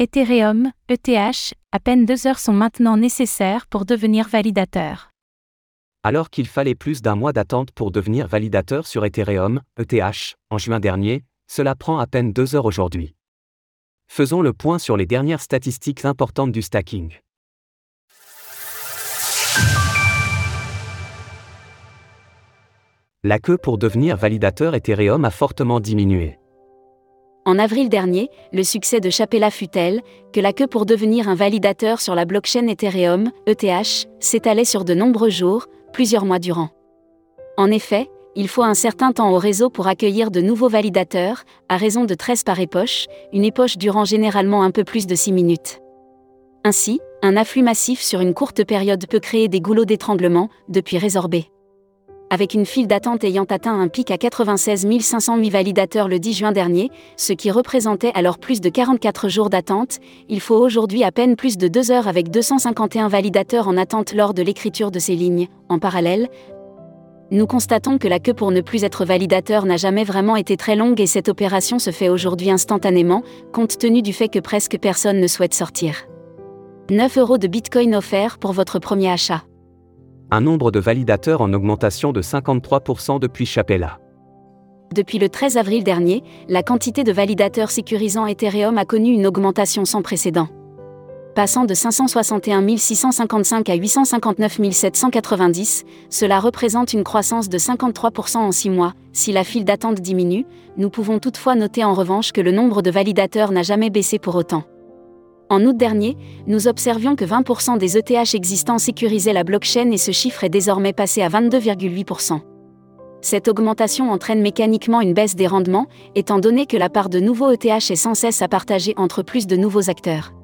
Ethereum, ETH, à peine deux heures sont maintenant nécessaires pour devenir validateur. Alors qu'il fallait plus d'un mois d'attente pour devenir validateur sur Ethereum, ETH, en juin dernier, cela prend à peine deux heures aujourd'hui. Faisons le point sur les dernières statistiques importantes du stacking. La queue pour devenir validateur Ethereum a fortement diminué. En avril dernier, le succès de Chapella fut tel que la queue pour devenir un validateur sur la blockchain Ethereum, ETH, s'étalait sur de nombreux jours, plusieurs mois durant. En effet, il faut un certain temps au réseau pour accueillir de nouveaux validateurs, à raison de 13 par époche, une époche durant généralement un peu plus de 6 minutes. Ainsi, un afflux massif sur une courte période peut créer des goulots d'étranglement, depuis résorbés avec une file d'attente ayant atteint un pic à 96 508 validateurs le 10 juin dernier, ce qui représentait alors plus de 44 jours d'attente, il faut aujourd'hui à peine plus de 2 heures avec 251 validateurs en attente lors de l'écriture de ces lignes. En parallèle, nous constatons que la queue pour ne plus être validateur n'a jamais vraiment été très longue et cette opération se fait aujourd'hui instantanément, compte tenu du fait que presque personne ne souhaite sortir. 9 euros de Bitcoin offerts pour votre premier achat un nombre de validateurs en augmentation de 53% depuis Chapella. Depuis le 13 avril dernier, la quantité de validateurs sécurisant Ethereum a connu une augmentation sans précédent. Passant de 561 655 à 859 790, cela représente une croissance de 53% en 6 mois. Si la file d'attente diminue, nous pouvons toutefois noter en revanche que le nombre de validateurs n'a jamais baissé pour autant. En août dernier, nous observions que 20% des ETH existants sécurisaient la blockchain et ce chiffre est désormais passé à 22,8%. Cette augmentation entraîne mécaniquement une baisse des rendements, étant donné que la part de nouveaux ETH est sans cesse à partager entre plus de nouveaux acteurs.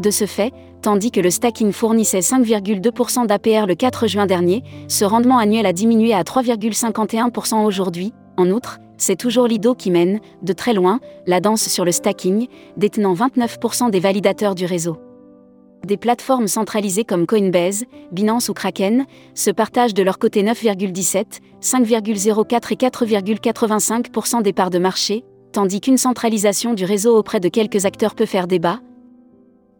De ce fait, tandis que le stacking fournissait 5,2% d'APR le 4 juin dernier, ce rendement annuel a diminué à 3,51% aujourd'hui. En outre, c'est toujours Lido qui mène, de très loin, la danse sur le stacking, détenant 29% des validateurs du réseau. Des plateformes centralisées comme Coinbase, Binance ou Kraken se partagent de leur côté 9,17, 5,04 et 4,85% des parts de marché, tandis qu'une centralisation du réseau auprès de quelques acteurs peut faire débat.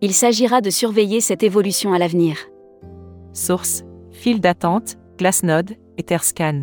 Il s'agira de surveiller cette évolution à l'avenir. Source File d'attente, Glassnode, Etherscan.